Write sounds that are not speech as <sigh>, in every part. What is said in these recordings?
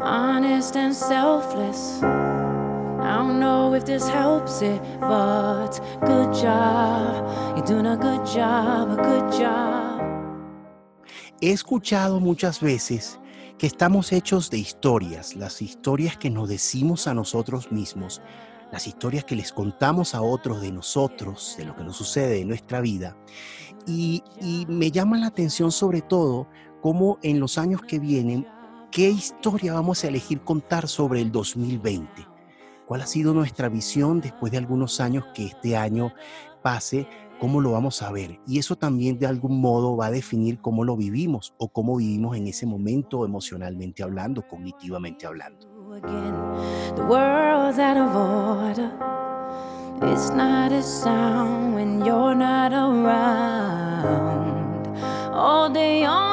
Honest and selfless. I this helps it, but good job. You're doing a good job, a good job. He escuchado muchas veces que estamos hechos de historias, las historias que nos decimos a nosotros mismos, las historias que les contamos a otros de nosotros, de lo que nos sucede en nuestra vida. Y, me llama la atención sobre todo cómo en los años que vienen, qué historia vamos a elegir contar sobre el 2020. ¿Cuál ha sido nuestra visión después de algunos años que este año pase? cómo lo vamos a ver. Y eso también de algún modo va a definir cómo lo vivimos o cómo vivimos en ese momento emocionalmente hablando, cognitivamente hablando. Around. All day on.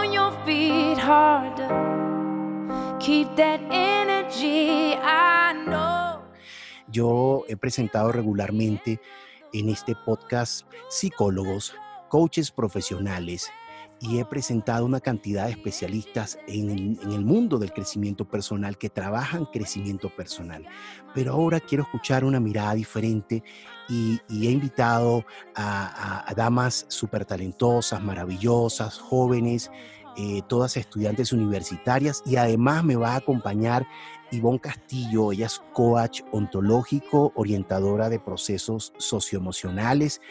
Yo he presentado regularmente en este podcast psicólogos, coaches profesionales y he presentado una cantidad de especialistas en, el mundo del crecimiento personal que trabajan crecimiento personal. Pero ahora quiero escuchar una mirada diferente y, he invitado a, damas súper talentosas, maravillosas, jóvenes, eh, todas estudiantes universitarias y además me va a acompañar Ivonne Castillo, ella es coach ontológico, orientadora de procesos socioemocionales.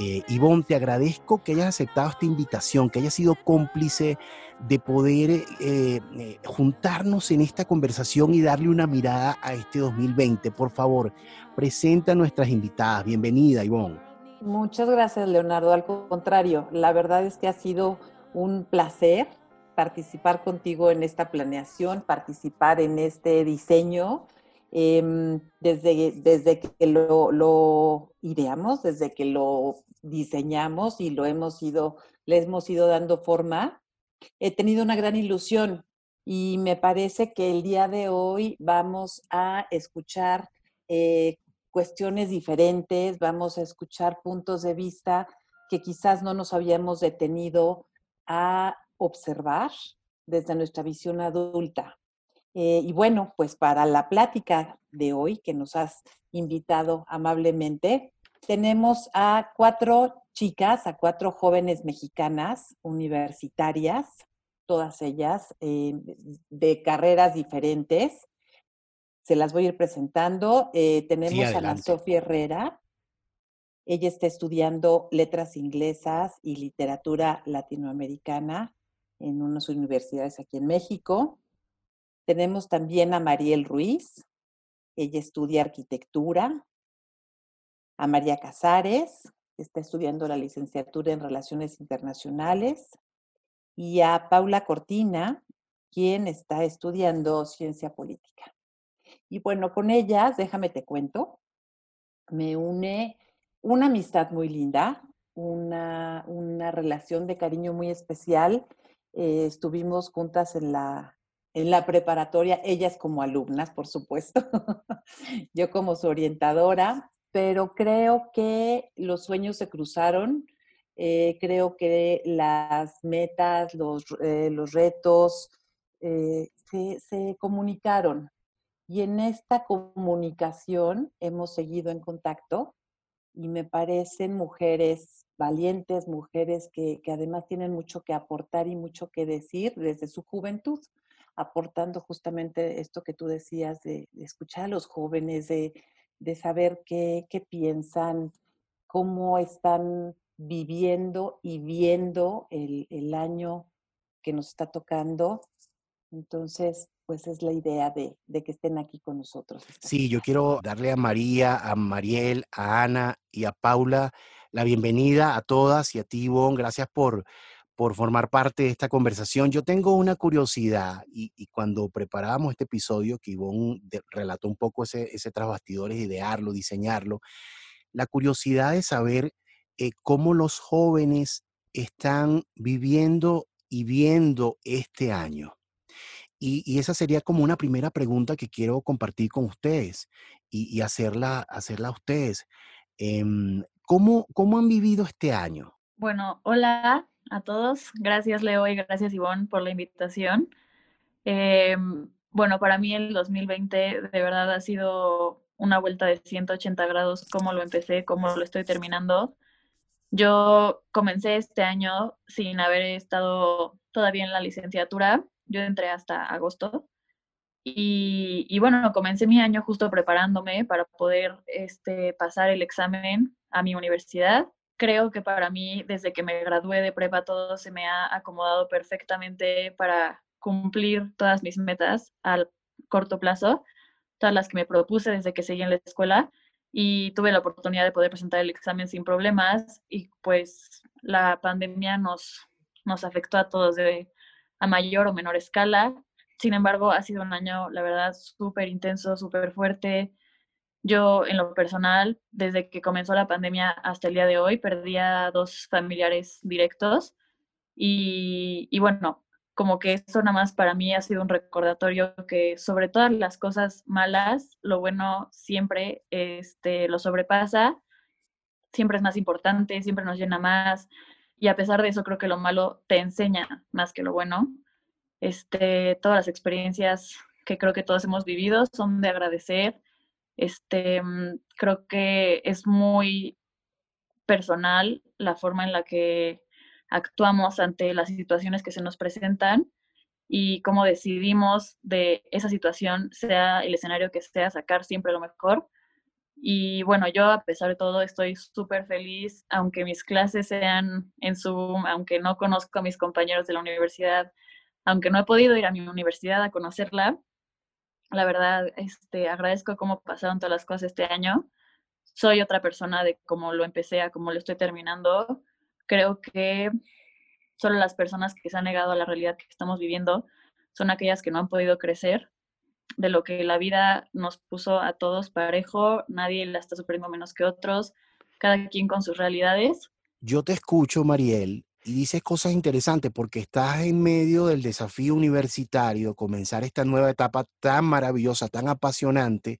Eh, Ivonne, te agradezco que hayas aceptado esta invitación, que hayas sido cómplice de poder eh, eh, juntarnos en esta conversación y darle una mirada a este 2020. Por favor, presenta a nuestras invitadas. Bienvenida, Ivonne. Muchas gracias, Leonardo. Al contrario, la verdad es que ha sido un placer participar contigo en esta planeación, participar en este diseño. Em, desde, desde que lo, ideamos, desde que lo diseñamos y lo hemos ido, le hemos ido dando forma, he tenido una gran ilusión y me parece que el día de hoy vamos a escuchar eh, cuestiones diferentes, vamos a escuchar puntos de vista que quizás no nos habíamos detenido a observar desde nuestra visión adulta. Eh, y bueno, pues para la plática de hoy que nos has invitado amablemente, tenemos a cuatro chicas, a cuatro jóvenes mexicanas universitarias, todas ellas eh, de carreras diferentes. Se las voy a ir presentando. Eh, tenemos a la Sofía Herrera. Ella está estudiando letras inglesas y literatura latinoamericana en unas universidades aquí en México. Tenemos también a Mariel Ruiz, ella estudia arquitectura. A María Casares, que está estudiando la licenciatura en Relaciones Internacionales. Y a Paula Cortina, quien está estudiando ciencia política. Y bueno, con ellas, déjame te cuento, me une una amistad muy linda, una, una relación de cariño muy especial eh, estuvimos juntas en la, en la preparatoria, ellas como alumnas, por supuesto, <laughs> yo como su orientadora, pero creo que los sueños se cruzaron, eh, creo que las metas, los, eh, los retos se, se, comunicaron. Y en esta comunicación hemos seguido en contacto y me parecen mujeres valientes, mujeres que, además tienen mucho que aportar y mucho que decir desde su juventud, aportando justamente esto que tú decías de, escuchar a los jóvenes, de, saber qué, qué piensan, cómo están viviendo y viendo el, el, año que nos está tocando. Entonces, pues es la idea de, que estén aquí con nosotros. Sí, yo quiero darle a María, a Mariel, a Ana y a Paula la bienvenida a todas y a ti, Ivonne. Gracias por, por formar parte de esta conversación. Yo tengo una curiosidad y, cuando preparábamos este episodio, que Ivonne relató un poco ese, ese tras bastidores, idearlo, diseñarlo, la curiosidad de saber eh, cómo los jóvenes están viviendo y viendo este año. Y, esa sería como una primera pregunta que quiero compartir con ustedes y, hacerla, hacerla a ustedes. Em, ¿cómo, ¿Cómo han vivido este año? Bueno, hola a todos. Gracias Leo y gracias Ivonne por la invitación. Em, bueno, para mí el 2020 de verdad ha sido una vuelta de 180 grados, cómo lo empecé, cómo lo estoy terminando. Yo comencé este año sin haber estado todavía en la licenciatura yo entré hasta agosto. Y, bueno, comencé mi año justo preparándome para poder este, pasar el examen a mi universidad. Creo que para mí, desde que me gradué de prepa, todo se me ha acomodado perfectamente para cumplir todas mis metas al corto plazo, todas las que me propuse desde que seguí en la escuela y tuve la oportunidad de poder presentar el examen sin problemas y pues la pandemia nos, nos afectó a todos de a mayor o menor escala. Sin embargo, ha sido un año, la verdad, súper intenso, súper fuerte. Yo, en lo personal, desde que comenzó la pandemia hasta el día de hoy, perdí a dos familiares directos. Y, bueno, como que esto nada más para mí ha sido un recordatorio que sobre todas las cosas malas, lo bueno siempre este, lo sobrepasa, siempre es más importante, siempre nos llena más, y a pesar de eso creo que lo malo te enseña más que lo bueno. Este, todas las experiencias que creo que todos hemos vivido son de agradecer. Este, mm, creo que es muy personal la forma en la que actuamos ante las situaciones que se nos presentan y cómo decidimos de esa situación, sea el escenario que sea, sacar siempre lo mejor y bueno, yo a pesar de todo estoy súper feliz, aunque mis clases sean en Zoom, aunque no conozco a mis compañeros de la universidad, aunque no he podido ir a mi universidad a conocerla. La verdad, este, agradezco cómo pasaron todas las cosas este año. Soy otra persona de cómo lo empecé a cómo lo estoy terminando. Creo que solo las personas que se han negado a la realidad que estamos viviendo son aquellas que no han podido crecer de lo que la vida nos puso a todos parejo, nadie la está sufriendo menos que otros, cada quien con sus realidades. Yo te escucho, Mariel, y dices cosas interesantes porque estás en medio del desafío universitario, comenzar esta nueva etapa tan maravillosa, tan apasionante,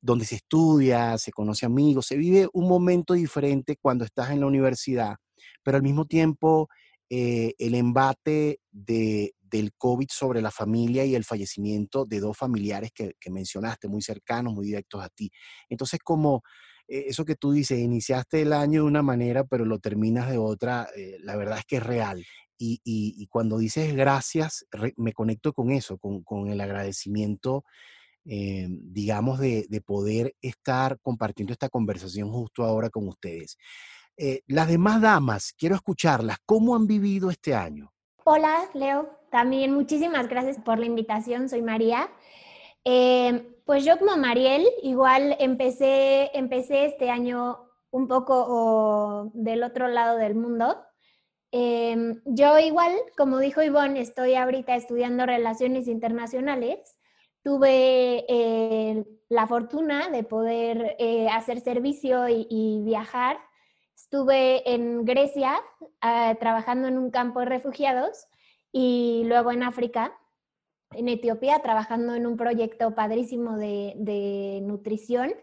donde se estudia, se conoce amigos, se vive un momento diferente cuando estás en la universidad, pero al mismo tiempo eh, el embate de, del COVID sobre la familia y el fallecimiento de dos familiares que, mencionaste, muy cercanos, muy directos a ti. Entonces, como eh, eso que tú dices, iniciaste el año de una manera, pero lo terminas de otra, eh, la verdad es que es real. Y, cuando dices gracias, me conecto con eso, con, el agradecimiento, eh, digamos, de, poder estar compartiendo esta conversación justo ahora con ustedes. las demás damas, quiero escucharlas, ¿cómo han vivido este año? Hola, Leo. También muchísimas gracias por la invitación. Soy María. Pues yo como Mariel, igual empecé, empecé este año un poco del otro lado del mundo. Em, yo igual, como dijo Ivonne, estoy ahorita estudiando relaciones internacionales. Tuve eh, la fortuna de poder eh, hacer servicio y, viajar Estuve en Grecia ah, trabajando en un campo de refugiados y luego en África, en Etiopía, trabajando en un proyecto padrísimo de, nutrición.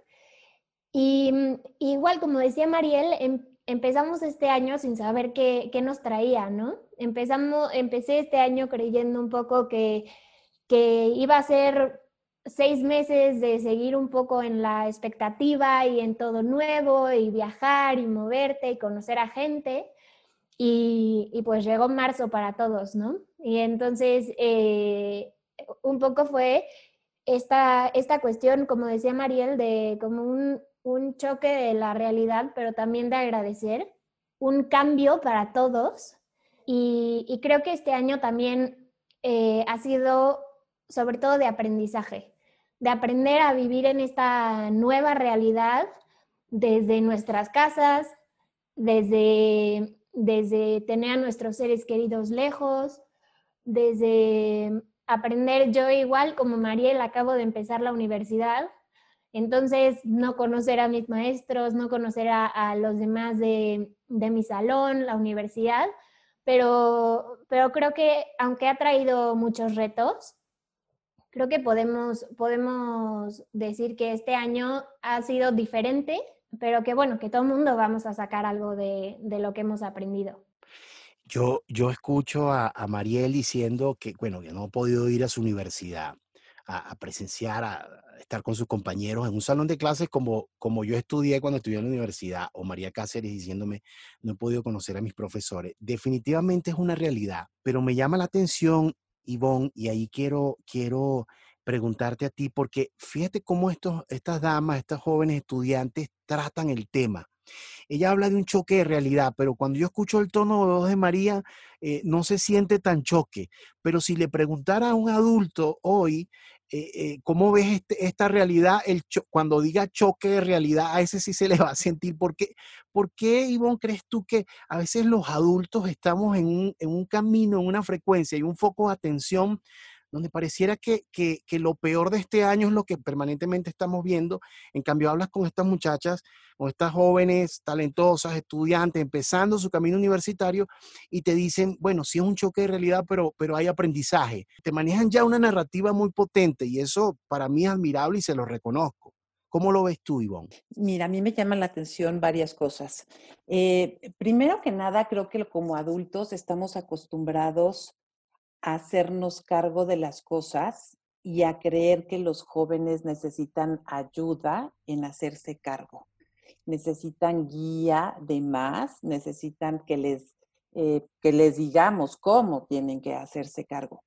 Y mm, igual, como decía Mariel, em, empezamos este año sin saber qué, qué, nos traía, ¿no? Empezamos, empecé este año creyendo un poco que, que iba a ser seis meses de seguir un poco en la expectativa y en todo nuevo y viajar y moverte y conocer a gente. Y, pues llegó marzo para todos, ¿no? Y entonces eh, un poco fue esta, esta cuestión, como decía Mariel, de como un, un choque de la realidad, pero también de agradecer, un cambio para todos. Y, creo que este año también eh, ha sido sobre todo de aprendizaje, de aprender a vivir en esta nueva realidad desde nuestras casas, desde desde tener a nuestros seres queridos lejos, desde aprender yo igual como Mariel, acabo de empezar la universidad, entonces no conocer a mis maestros, no conocer a, los demás de, mi salón, la universidad, pero, pero creo que aunque ha traído muchos retos, creo que podemos, podemos decir que este año ha sido diferente pero que bueno, que todo el mundo vamos a sacar algo de, lo que hemos aprendido. Yo, yo escucho a, Mariel diciendo que, bueno, que no ha podido ir a su universidad a, presenciar, a, estar con sus compañeros en un salón de clases como, como yo estudié cuando estudié en la universidad, o María Cáceres diciéndome, no he podido conocer a mis profesores. Definitivamente es una realidad, pero me llama la atención, Ivonne, y ahí quiero, quiero preguntarte a ti, porque fíjate cómo estos, estas damas, estas jóvenes estudiantes tratan el tema. Ella habla de un choque de realidad, pero cuando yo escucho el tono de voz de María, eh, no se siente tan choque. Pero si le preguntara a un adulto hoy, eh, eh, ¿cómo ves este, esta realidad? El cuando diga choque de realidad, a ese sí se le va a sentir. ¿Por qué, ¿Por qué Ivonne, crees tú que a veces los adultos estamos en un, en un camino, en una frecuencia y un foco de atención donde pareciera que, lo peor de este año es lo que permanentemente estamos viendo. En cambio, hablas con estas muchachas, con estas jóvenes talentosas, estudiantes, empezando su camino universitario y te dicen, bueno, sí es un choque de realidad, pero, pero hay aprendizaje. Te manejan ya una narrativa muy potente y eso para mí es admirable y se lo reconozco. ¿Cómo lo ves tú, Ivonne? Mira, a mí me llaman la atención varias cosas. Eh, primero que nada, creo que como adultos estamos acostumbrados hacernos cargo de las cosas y a creer que los jóvenes necesitan ayuda en hacerse cargo. Necesitan guía de más, necesitan que les, eh, que les digamos cómo tienen que hacerse cargo.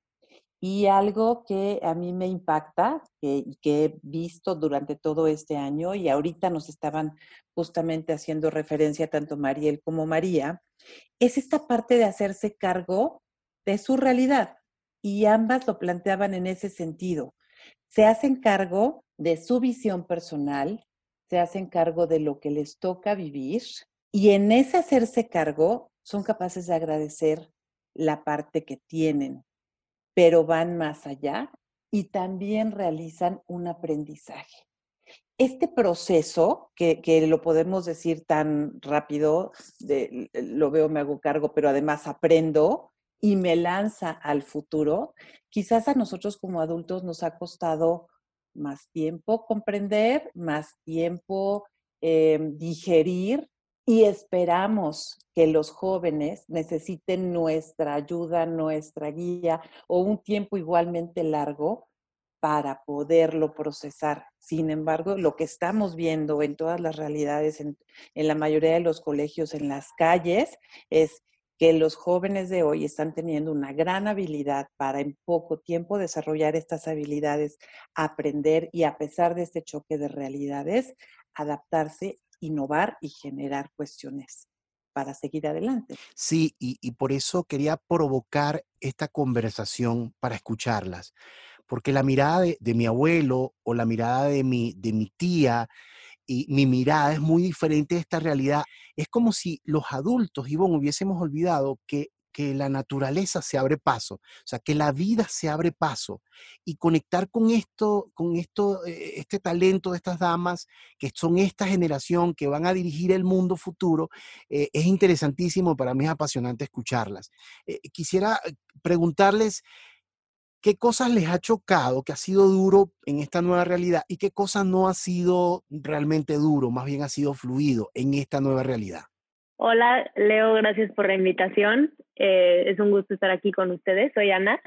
Y algo que a mí me impacta, que, que he visto durante todo este año, y ahorita nos estaban justamente haciendo referencia tanto Mariel como María, es esta parte de hacerse cargo de su realidad. Y ambas lo planteaban en ese sentido. Se hacen cargo de su visión personal, se hacen cargo de lo que les toca vivir y en ese hacerse cargo son capaces de agradecer la parte que tienen, pero van más allá y también realizan un aprendizaje. Este proceso, que, lo podemos decir tan rápido, de, lo veo, me hago cargo, pero además aprendo, y me lanza al futuro, quizás a nosotros como adultos nos ha costado más tiempo comprender, más tiempo em, digerir y esperamos que los jóvenes necesiten nuestra ayuda, nuestra guía o un tiempo igualmente largo para poderlo procesar. Sin embargo, lo que estamos viendo en todas las realidades, en, en la mayoría de los colegios, en las calles, es que los jóvenes de hoy están teniendo una gran habilidad para en poco tiempo desarrollar estas habilidades, aprender y a pesar de este choque de realidades, adaptarse, innovar y generar cuestiones para seguir adelante. Sí, y, por eso quería provocar esta conversación para escucharlas, porque la mirada de, de mi abuelo o la mirada de mi, de mi tía, y mi mirada es muy diferente de esta realidad. Es como si los adultos, Ivonne, hubiésemos olvidado que, que la naturaleza se abre paso, o sea, que la vida se abre paso y conectar con esto, con esto, eh, este talento de estas damas, que son esta generación que van a dirigir el mundo futuro, eh, es interesantísimo, para mí es apasionante escucharlas. Eh, quisiera preguntarles, ¿Qué cosas les ha chocado, que ha sido duro en esta nueva realidad y qué cosas no ha sido realmente duro, más bien ha sido fluido en esta nueva realidad? Hola, Leo, gracias por la invitación. Eh, es un gusto estar aquí con ustedes. Soy Ana.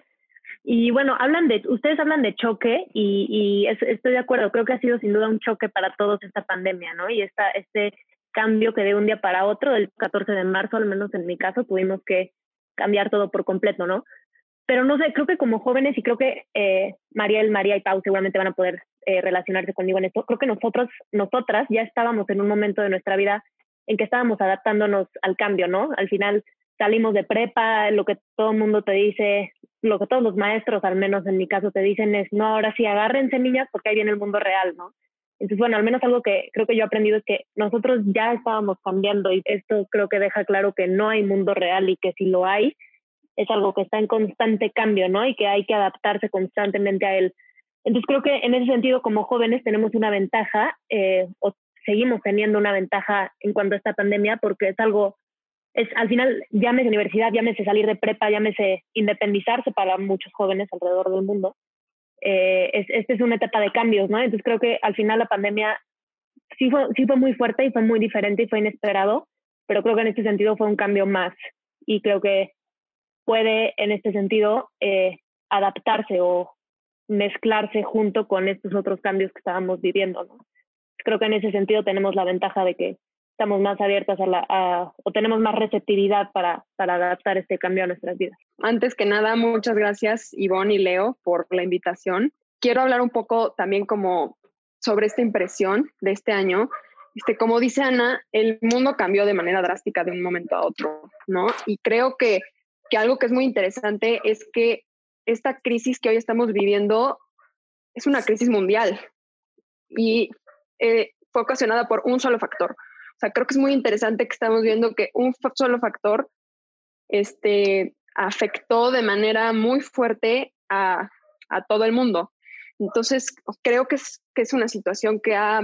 Y bueno, hablan de, ustedes hablan de choque y, estoy de acuerdo, creo que ha sido sin duda un choque para todos esta pandemia, ¿no? Y esta, este cambio que de un día para otro, del 14 de marzo, al menos en mi caso, tuvimos que cambiar todo por completo, ¿no? Pero no sé, creo que como jóvenes, y creo que eh, Mariel, María y Pau seguramente van a poder eh, relacionarse conmigo en esto, creo que nosotros, nosotras ya estábamos en un momento de nuestra vida en que estábamos adaptándonos al cambio, ¿no? Al final salimos de prepa, lo que todo el mundo te dice, lo que todos los maestros, al menos en mi caso, te dicen es, no, ahora sí, agárrense niñas porque ahí viene el mundo real, ¿no? Entonces, bueno, al menos algo que creo que yo he aprendido es que nosotros ya estábamos cambiando y esto creo que deja claro que no hay mundo real y que si lo hay, es algo que está en constante cambio, ¿no? Y que hay que adaptarse constantemente a él. Entonces, creo que en ese sentido, como jóvenes, tenemos una ventaja, eh, o seguimos teniendo una ventaja en cuanto a esta pandemia, porque es algo es al final, llámese universidad, llámese salir de prepa, llámese independizarse para muchos jóvenes alrededor del mundo. Eh, es, esta es una etapa de cambios, ¿no? Entonces creo que al final la pandemia sí fue, sí fue muy fuerte y fue muy diferente y fue inesperado, pero creo que en este sentido fue un cambio más y creo que puede en este sentido eh, adaptarse o mezclarse junto con estos otros cambios que estábamos viviendo. Creo que en ese sentido tenemos la ventaja de que estamos más abiertas o tenemos más receptividad para, para adaptar este cambio a nuestras vidas. Antes que nada, muchas gracias Ivonne y Leo por la invitación. Quiero hablar un poco también como sobre esta impresión de este año. Este, como dice Ana, el mundo cambió de manera drástica de un momento a otro, ¿no? Y creo que, que algo que es muy interesante es que esta crisis que hoy estamos viviendo es una crisis mundial y eh, fue ocasionada por un solo factor, o sea, creo que es muy interesante que estamos viendo que un solo factor este, afectó de manera muy fuerte a, a todo el mundo. Entonces, creo que es, que es una situación que ha,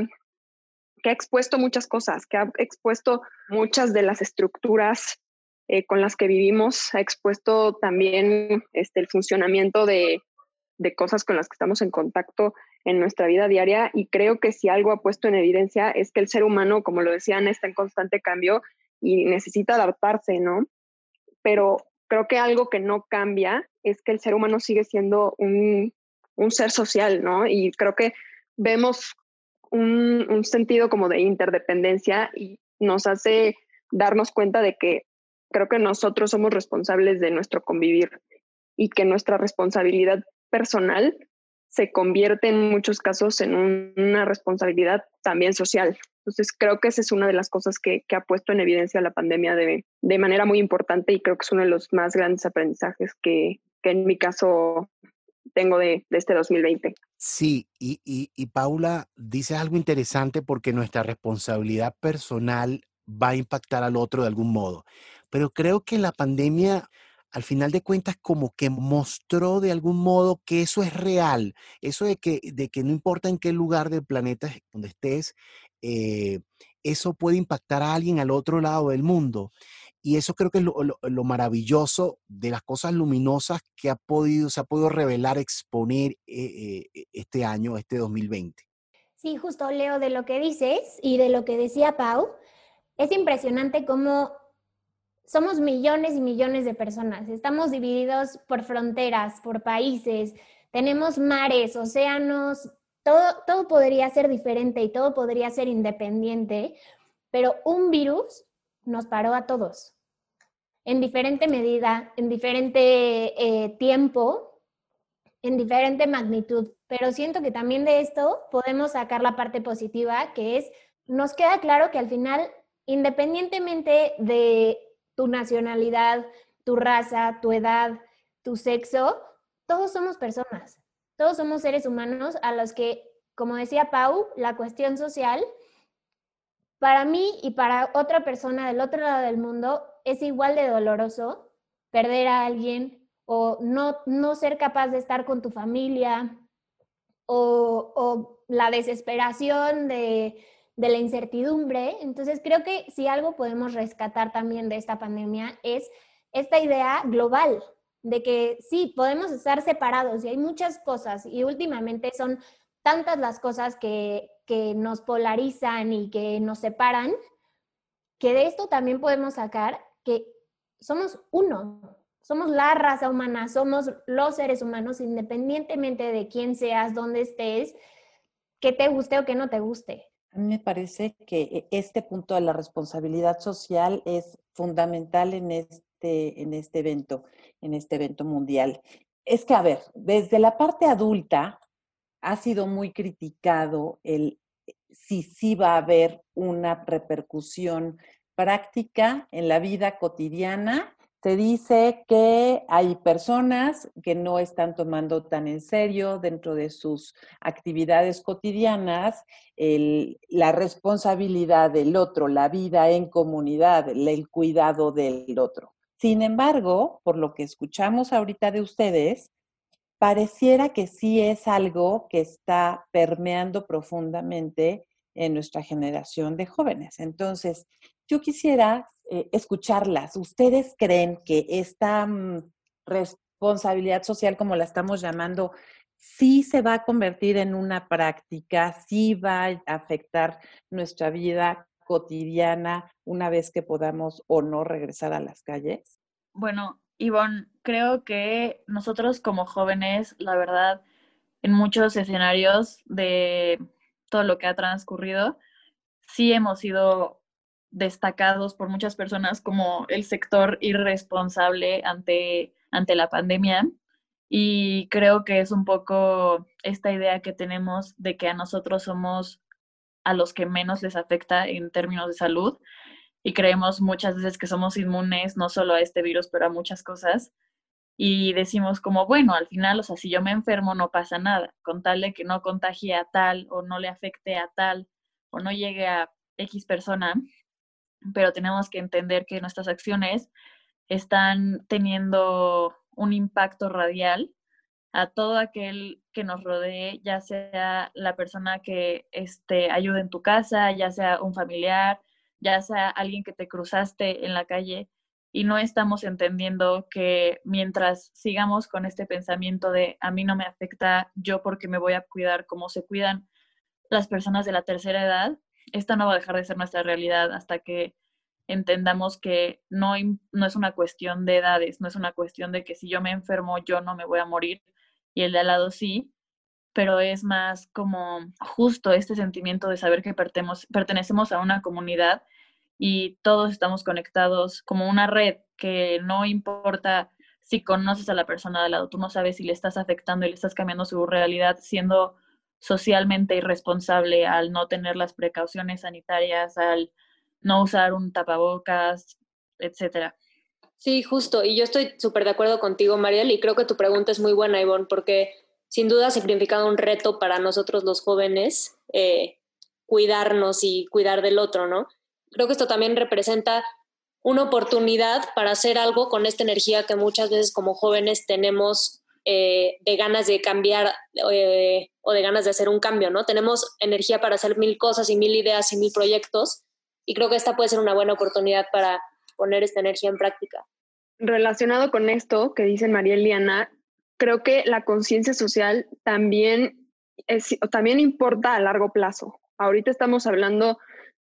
que ha expuesto muchas cosas, que ha expuesto muchas de las estructuras eh, con las que vivimos, ha expuesto también este, el funcionamiento de, de cosas con las que estamos en contacto en nuestra vida diaria y creo que si algo ha puesto en evidencia es que el ser humano, como lo decían, está en constante cambio y necesita adaptarse, ¿no? Pero creo que algo que no cambia es que el ser humano sigue siendo un, ser social, ¿no? Y creo que vemos un, un sentido como de interdependencia y nos hace darnos cuenta de que creo que nosotros somos responsables de nuestro convivir y que nuestra responsabilidad personal se convierte en muchos casos en una responsabilidad también social. Entonces, creo que esa es una de las cosas que, ha puesto en evidencia la pandemia de, de, manera muy importante y creo que es uno de los más grandes aprendizajes que, que en mi caso tengo de, de este 2020. Sí, y, y, y Paula dice algo interesante porque nuestra responsabilidad personal va a impactar al otro de algún modo. Pero creo que la pandemia al final de cuentas como que mostró de algún modo que eso es real, eso de que, de que no importa en qué lugar del planeta donde estés, eh, eso puede impactar a alguien al otro lado del mundo. Y eso creo que es lo, maravilloso de las cosas luminosas que ha podido, se ha podido revelar, exponer eh, eh, este año, este 2020. Sí, justo Leo, de lo que dices y de lo que decía Pau, es impresionante cómo somos millones y millones de personas, estamos divididos por fronteras, por países, tenemos mares, océanos, todo, todo podría ser diferente y todo podría ser independiente, pero un virus nos paró a todos en diferente medida, en diferente eh, tiempo, en diferente magnitud. Pero siento que también de esto podemos sacar la parte positiva, que es, nos queda claro que al final, independientemente de tu nacionalidad, tu raza, tu edad, tu sexo, todos somos personas, todos somos seres humanos a los que, como decía Pau, la cuestión social, para mí y para otra persona del otro lado del mundo, es igual de doloroso perder a alguien o no, no ser capaz de estar con tu familia o, o la desesperación de de la incertidumbre. Entonces, creo que si algo podemos rescatar también de esta pandemia es esta idea global de que sí, podemos estar separados y hay muchas cosas y últimamente son tantas las cosas que, que nos polarizan y que nos separan, que de esto también podemos sacar que somos uno, somos la raza humana, somos los seres humanos, independientemente de quién seas, dónde estés, que te guste o que no te guste. A mí me parece que e, este punto de la responsabilidad social es fundamental en este, en este evento, en este evento mundial. Es que, a ver, desde la parte adulta ha sido muy criticado el si sí va a haber una repercusión práctica en la vida cotidiana se dice que hay personas que no están tomando tan en serio dentro de sus actividades cotidianas la responsabilidad del otro, la vida en comunidad, el cuidado del otro. Sin embargo, por lo que escuchamos ahorita de ustedes, pareciera que sí es algo que está permeando profundamente en nuestra generación de jóvenes. Entonces, yo quisiera eh, escucharlas. ¿Ustedes creen que esta mm, responsabilidad social, como la estamos llamando, sí se va a convertir en una práctica, sí va a afectar nuestra vida cotidiana una vez que podamos o no regresar a las calles? Bueno, Ivonne, creo que nosotros como jóvenes, la verdad, en muchos escenarios de todo lo que ha transcurrido, sí hemos sido destacados por muchas personas como el sector irresponsable ante, ante la pandemia. Y creo que es un poco esta idea que tenemos de que a nosotros somos a los que menos les afecta en términos de salud y creemos muchas veces que somos inmunes no solo a este virus, pero a muchas cosas. Y decimos como, bueno, al final, o sea, si yo me enfermo no pasa nada, con tal de que no contagie a tal o no le afecte a tal o no llegue a X persona, pero tenemos que entender que nuestras acciones están teniendo un impacto radial a todo aquel que nos rodee, ya sea la persona que este, ayude en tu casa, ya sea un familiar, ya sea alguien que te cruzaste en la calle, y no estamos entendiendo que mientras sigamos con este pensamiento de a mí no me afecta yo porque me voy a cuidar como se cuidan las personas de la tercera edad, esta no va a dejar de ser nuestra realidad hasta que entendamos que no, no es una cuestión de edades, no es una cuestión de que si yo me enfermo yo no me voy a morir y el de al lado sí, pero es más como justo este sentimiento de saber que pertenecemos a una comunidad y todos estamos conectados como una red que no importa si conoces a la persona de al lado, tú no sabes si le estás afectando y le estás cambiando su realidad siendo socialmente irresponsable al no tener las precauciones sanitarias, al no usar un tapabocas, etcétera. Sí, justo. Y yo estoy súper de acuerdo contigo, Mariel, y creo que tu pregunta es muy buena, Ivonne, porque sin duda ha significado un reto para nosotros los jóvenes eh, cuidarnos y cuidar del otro, ¿no? Creo que esto también representa una oportunidad para hacer algo con esta energía que muchas veces como jóvenes tenemos eh, de ganas de cambiar eh, o de ganas de hacer un cambio, ¿no? Tenemos energía para hacer mil cosas y mil ideas y mil proyectos y creo que esta puede ser una buena oportunidad para poner esta energía en práctica. Relacionado con esto que dicen María Eliana, creo que la conciencia social también, es, también importa a largo plazo. Ahorita estamos hablando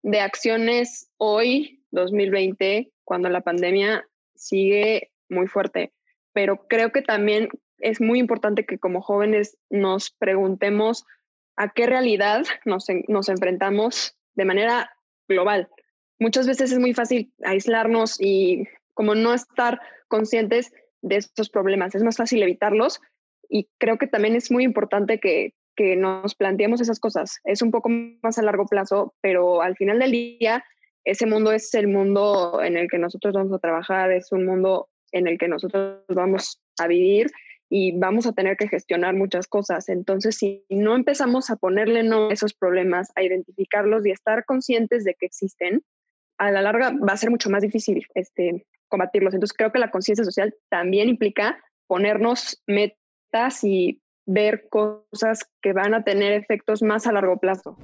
de acciones hoy, 2020, cuando la pandemia sigue muy fuerte, pero creo que también es muy importante que como jóvenes nos preguntemos a qué realidad nos, nos enfrentamos de manera global. Muchas veces es muy fácil aislarnos y como no estar conscientes de estos problemas. Es más fácil evitarlos y creo que también es muy importante que, que nos planteemos esas cosas. Es un poco más a largo plazo, pero al final del día ese mundo es el mundo en el que nosotros vamos a trabajar, es un mundo en el que nosotros vamos a vivir y vamos a tener que gestionar muchas cosas. Entonces, si no empezamos a ponerle no a esos problemas, a identificarlos y a estar conscientes de que existen, a la larga va a ser mucho más difícil este, combatirlos. Entonces, creo que la conciencia social también implica ponernos metas y ver cosas que van a tener efectos más a largo plazo.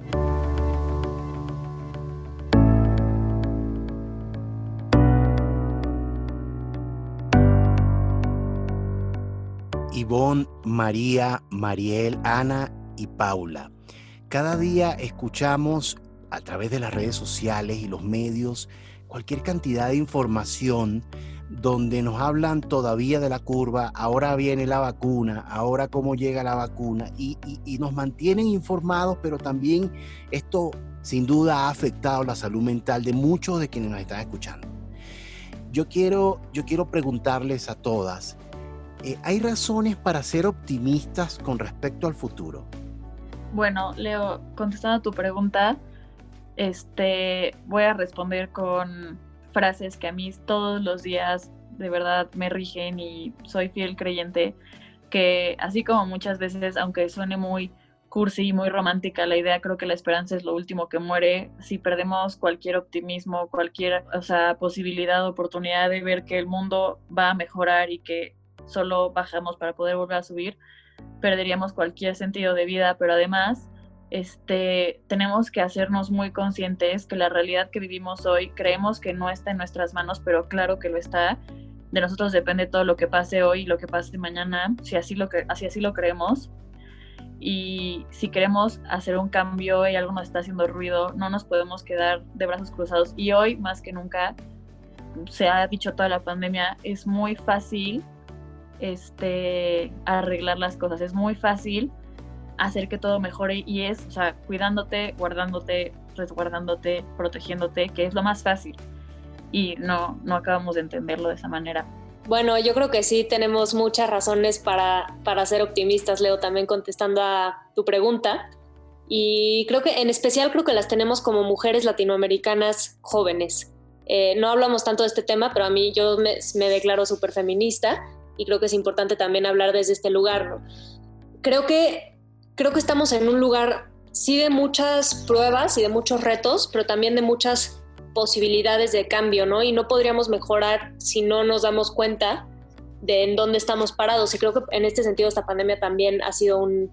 Ivonne, María, Mariel, Ana y Paula. Cada día escuchamos a través de las redes sociales y los medios cualquier cantidad de información donde nos hablan todavía de la curva, ahora viene la vacuna, ahora cómo llega la vacuna, y, nos mantienen informados, pero también esto sin duda ha afectado la salud mental de muchos de quienes nos están escuchando. Yo quiero, yo quiero preguntarles a todas, eh, ¿hay razones para ser optimistas con respecto al futuro? Bueno, Leo, contestando a tu pregunta, este, voy a responder con frases que a mí todos los días de verdad me rigen y soy fiel creyente que así como muchas veces, aunque suene muy cursi y muy romántica la idea, creo que la esperanza es lo último que muere. Si perdemos cualquier optimismo, cualquier o sea, posibilidad, oportunidad de ver que el mundo va a mejorar y que solo bajamos para poder volver a subir, perderíamos cualquier sentido de vida, pero además este, tenemos que hacernos muy conscientes que la realidad que vivimos hoy creemos que no está en nuestras manos, pero claro que lo está. De nosotros depende todo lo que pase hoy y lo que pase mañana, si así lo, que, así, así lo creemos. Y si queremos hacer un cambio y algo nos está haciendo ruido, no nos podemos quedar de brazos cruzados. Y hoy, más que nunca, se ha dicho toda la pandemia, es muy fácil este, arreglar las cosas. Es muy fácil hacer que todo mejore y es, o sea, cuidándote, guardándote, resguardándote, protegiéndote, que es lo más fácil. Y no, no acabamos de entenderlo de esa manera. Bueno, yo creo que sí tenemos muchas razones para, para ser optimistas, Leo, también contestando a tu pregunta. Y creo que en especial creo que las tenemos como mujeres latinoamericanas jóvenes. Eh, no hablamos tanto de este tema, pero a mí yo me, me declaro súper feminista y creo que es importante también hablar desde este lugar. ¿no? Creo que creo que estamos en un lugar, sí, de muchas pruebas y de muchos retos, pero también de muchas posibilidades de cambio, ¿no? Y no podríamos mejorar si no nos damos cuenta de en dónde estamos parados. Y creo que en este sentido esta pandemia también ha sido un,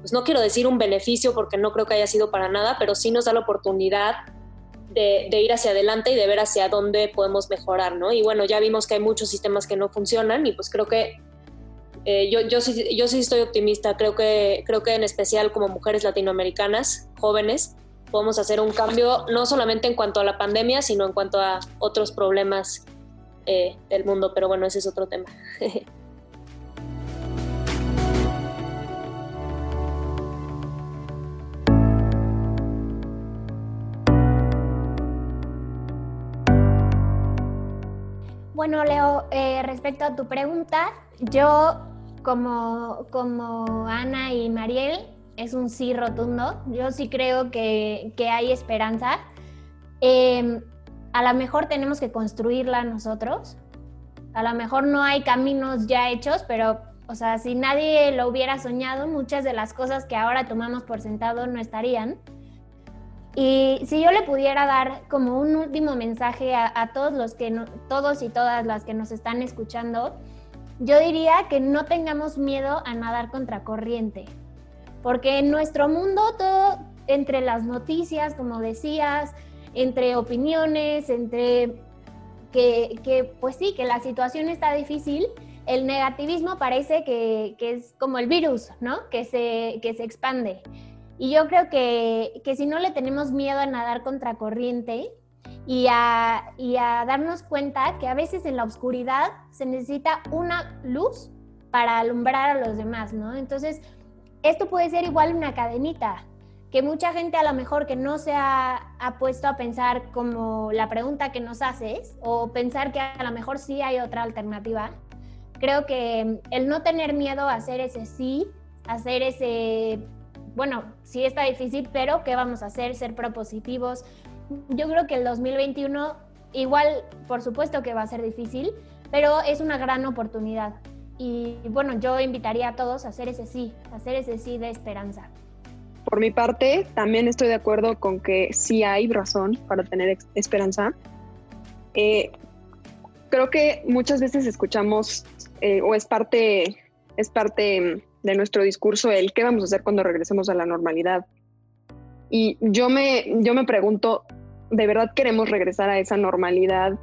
pues no quiero decir un beneficio porque no creo que haya sido para nada, pero sí nos da la oportunidad de, ir hacia adelante y de ver hacia dónde podemos mejorar, ¿no? Y bueno, ya vimos que hay muchos sistemas que no funcionan y pues creo que eh, yo, yo, sí, yo sí estoy optimista, creo que, creo que en especial como mujeres latinoamericanas, jóvenes, podemos hacer un cambio no solamente en cuanto a la pandemia, sino en cuanto a otros problemas eh, del mundo, pero bueno, ese es otro tema. <laughs> Bueno, Leo, eh, respecto a tu pregunta, yo como, como Ana y Mariel, es un sí rotundo. Yo sí creo que, hay esperanza. Em, a lo mejor tenemos que construirla nosotros. A lo mejor no hay caminos ya hechos, pero, o sea, si nadie lo hubiera soñado, muchas de las cosas que ahora tomamos por sentado no estarían. Y si yo le pudiera dar como un último mensaje a, todos los que todos y todas las que nos están escuchando, yo diría que no tengamos miedo a nadar contra corriente, porque en nuestro mundo todo, entre las noticias, como decías, entre opiniones, entre que, que pues sí, que la situación está difícil, el negativismo parece que, que, es como el virus, ¿no? Que se, que se expande. Y yo creo que, que si no le tenemos miedo a nadar contra corriente, y a, y a darnos cuenta que a veces en la oscuridad se necesita una luz para alumbrar a los demás, ¿no? Entonces, esto puede ser igual una cadenita, que mucha gente a lo mejor que no se ha, ha, puesto a pensar como la pregunta que nos haces o pensar que a lo mejor sí hay otra alternativa. Creo que el no tener miedo a hacer ese sí, hacer ese, bueno, sí está difícil, pero ¿qué vamos a hacer? Ser propositivos, yo creo que el 2021 igual, por supuesto que va a ser difícil, pero es una gran oportunidad. Y bueno, yo invitaría a todos a hacer ese sí, a hacer ese sí de esperanza. Por mi parte, también estoy de acuerdo con que sí hay razón para tener esperanza. Eh, creo que muchas veces escuchamos, eh, o es parte, es parte de nuestro discurso, el qué vamos a hacer cuando regresemos a la normalidad. Y yo me, yo me pregunto, ¿de verdad queremos regresar a esa normalidad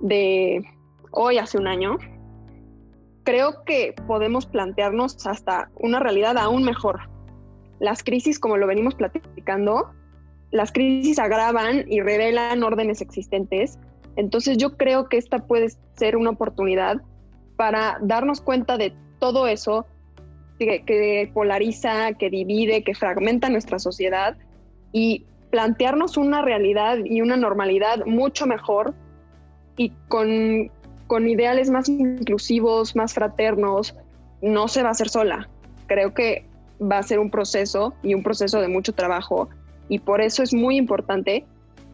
de hoy hace un año? Creo que podemos plantearnos hasta una realidad aún mejor. Las crisis, como lo venimos platicando, las crisis agravan y revelan órdenes existentes. Entonces yo creo que esta puede ser una oportunidad para darnos cuenta de todo eso que, que polariza, que divide, que fragmenta nuestra sociedad y plantearnos una realidad y una normalidad mucho mejor y con, con ideales más inclusivos, más fraternos, no se va a hacer sola. Creo que va a ser un proceso y un proceso de mucho trabajo y por eso es muy importante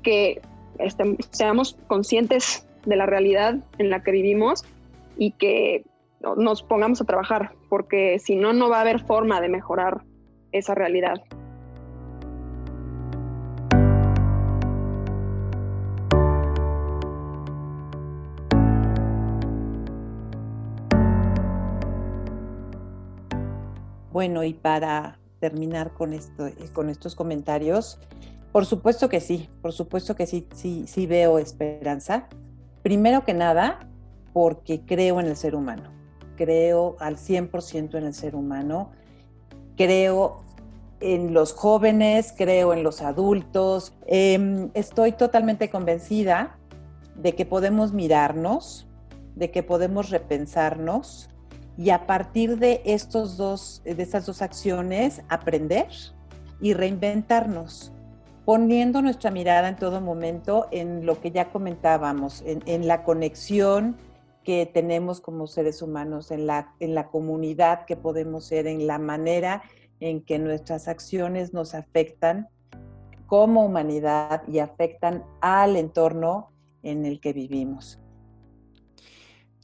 que este, seamos conscientes de la realidad en la que vivimos y que nos pongamos a trabajar, porque si no, no va a haber forma de mejorar esa realidad. Bueno, y para terminar con, esto, con estos comentarios, por supuesto que sí, por supuesto que sí, sí, sí veo esperanza. Primero que nada, porque creo en el ser humano, creo al 100% en el ser humano, creo en los jóvenes, creo en los adultos. Em, estoy totalmente convencida de que podemos mirarnos, de que podemos repensarnos y a partir de, estos dos, de estas dos acciones aprender y reinventarnos, poniendo nuestra mirada en todo momento en lo que ya comentábamos, en, la conexión que tenemos como seres humanos, en la, en la comunidad que podemos ser, en la manera en que nuestras acciones nos afectan como humanidad y afectan al entorno en el que vivimos.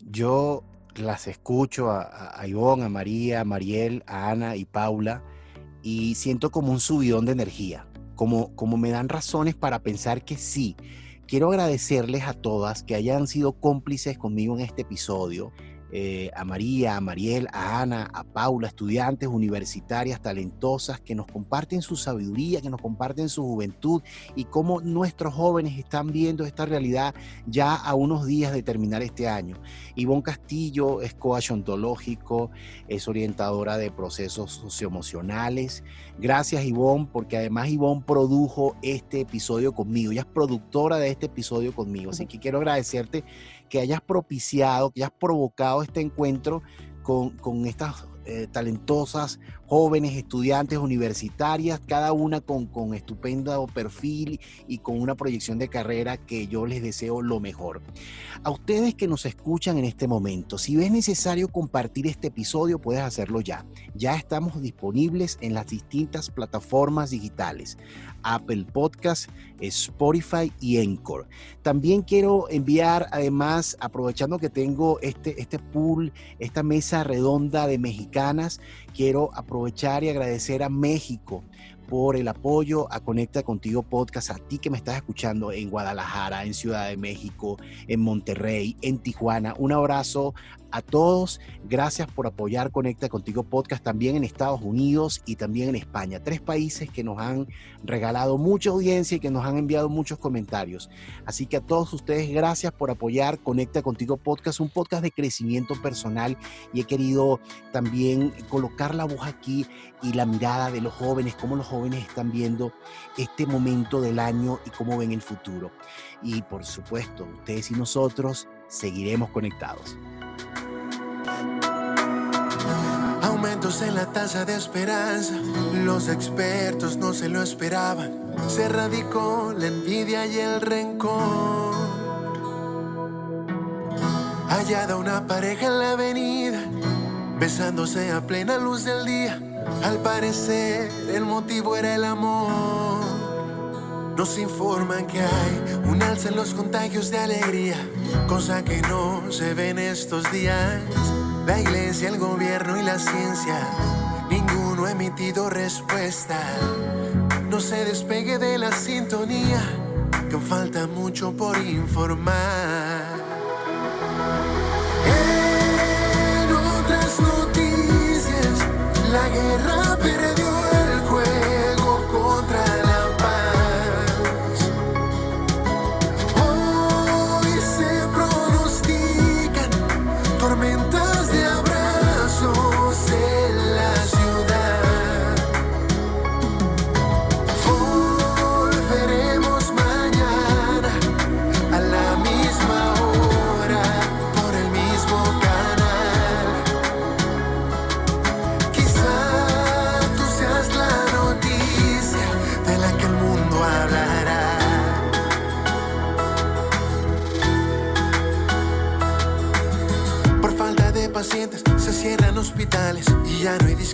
Yo las escucho a, a Ivonne, a María, a Mariel, a Ana y Paula y siento como un subidón de energía, como, como me dan razones para pensar que sí. Quiero agradecerles a todas que hayan sido cómplices conmigo en este episodio, eh, a María, a Mariel, a Ana, a Paula, estudiantes universitarias talentosas que nos comparten su sabiduría, que nos comparten su juventud y cómo nuestros jóvenes están viendo esta realidad ya a unos días de terminar este año. Ivonne Castillo es coach ontológico, es orientadora de procesos socioemocionales. Gracias Ivonne, porque además Ivonne produjo este episodio conmigo, ella es productora de este episodio conmigo, así que quiero agradecerte que hayas propiciado, que hayas provocado este encuentro con, con estas eh, talentosas jóvenes estudiantes universitarias, cada una con, con estupendo perfil y con una proyección de carrera que yo les deseo lo mejor. A ustedes que nos escuchan en este momento, si ves necesario compartir este episodio, puedes hacerlo ya. Ya estamos disponibles en las distintas plataformas digitales. Apple Podcast, Spotify y Encore. También quiero enviar, además, aprovechando que tengo este, este pool, esta mesa redonda de mexicanas, quiero aprovechar y agradecer a México por el apoyo a Conecta Contigo Podcast, a ti que me estás escuchando en Guadalajara, en Ciudad de México, en Monterrey, en Tijuana. Un abrazo a todos. Gracias por apoyar Conecta Contigo Podcast también en Estados Unidos y también en España. Tres países que nos han regalado mucha audiencia y que nos han enviado muchos comentarios. Así que a todos ustedes, gracias por apoyar Conecta Contigo Podcast, un podcast de crecimiento personal y he querido también colocar la voz aquí y la mirada de los jóvenes, cómo los jóvenes están viendo este momento del año y cómo ven el futuro. Y por supuesto, ustedes y nosotros seguiremos conectados. Aumentos en la tasa de esperanza, los expertos no se lo esperaban. Se radicó la envidia y el rencor. Hallada una pareja en la avenida, besándose a plena luz del día. Al parecer el motivo era el amor. Nos informan que hay un alza en los contagios de alegría, cosa que no se ve en estos días. La iglesia, el gobierno y la ciencia, ninguno ha emitido respuesta. No se despegue de la sintonía, que falta mucho por informar.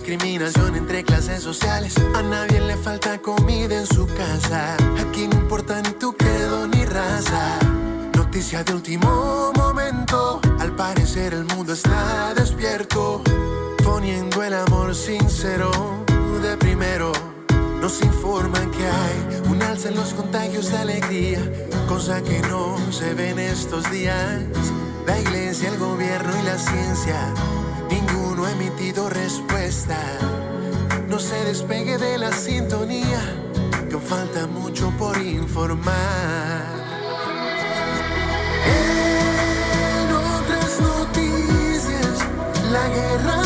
Discriminación entre clases sociales. A nadie le falta comida en su casa. Aquí no importa ni tu credo ni raza. Noticia de último momento. Al parecer el mundo está despierto, poniendo el amor sincero de primero. Nos informan que hay un alza en los contagios de alegría, cosa que no se ve en estos días. La iglesia, el gobierno y la ciencia, no he emitido respuesta. No se despegue de la sintonía, que falta mucho por informar. En otras noticias, la guerra